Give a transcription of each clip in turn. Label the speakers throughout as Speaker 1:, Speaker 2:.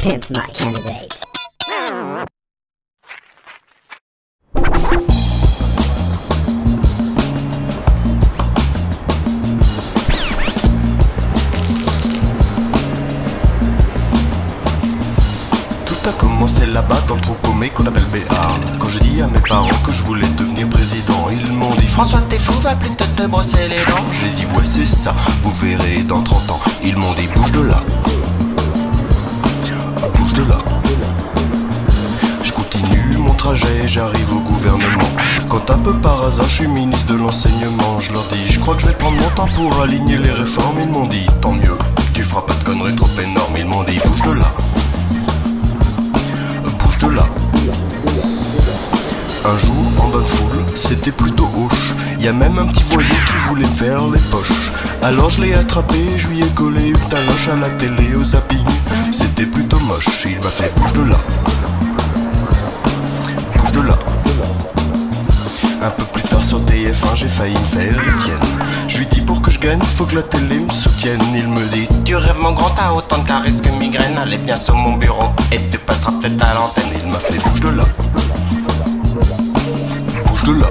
Speaker 1: Pimp my candidate.
Speaker 2: Tout a commencé là-bas dans le trou paumé qu'on appelle BA Quand j'ai dit à mes parents que je voulais devenir président Ils m'ont dit François t'es fou, va plutôt te brosser les dents. J'ai dit ouais c'est ça, vous verrez dans 30 ans. Ils m'ont dit bouge de là j'arrive au gouvernement Quand un peu par hasard je suis ministre de l'enseignement Je leur dis je crois que je vais prendre mon temps pour aligner les réformes Ils m'ont dit tant mieux, tu feras pas de conneries trop énormes Ils m'ont dit bouge de là bouge de là. Un jour, en bonne foule, c'était plutôt hoche. Y a même un petit voyou qui voulait faire les poches. Alors je l'ai attrapé, je lui ai collé une taloche à la télé au zapping. C'était plutôt moche, il m'a fait bouge de là. Faire. Je lui dis pour que je gagne, faut que la télé me soutienne. Il me dit Tu rêves mon grand, t'as autant de caresses que migraine. Allez, viens sur mon bureau et tu passeras peut-être à l'antenne. Il m'a fait bouge de là. Bouge de là.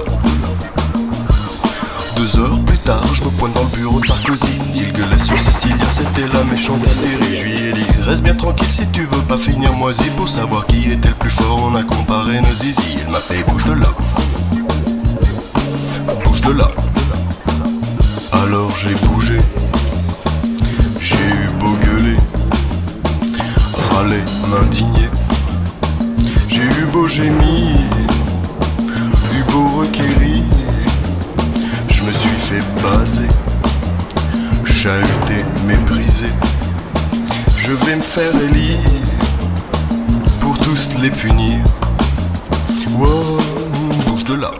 Speaker 2: Deux heures plus tard, je me pointe dans le bureau de Sarkozy. Il gueulait sur Cécilia, c'était la méchante hystérie. Je lui ai dit Reste bien tranquille si tu veux pas finir moisi. Pour savoir qui était le plus fort, on a comparé nos zizi. Il m'a fait bouge de là. Alors j'ai bougé, j'ai eu beau gueuler, râler, m'indigner, j'ai eu beau gémir, eu beau requérir, je me suis fait baser, chahuter, mépriser, je vais me faire élire, pour tous les punir, wow, bouge de là.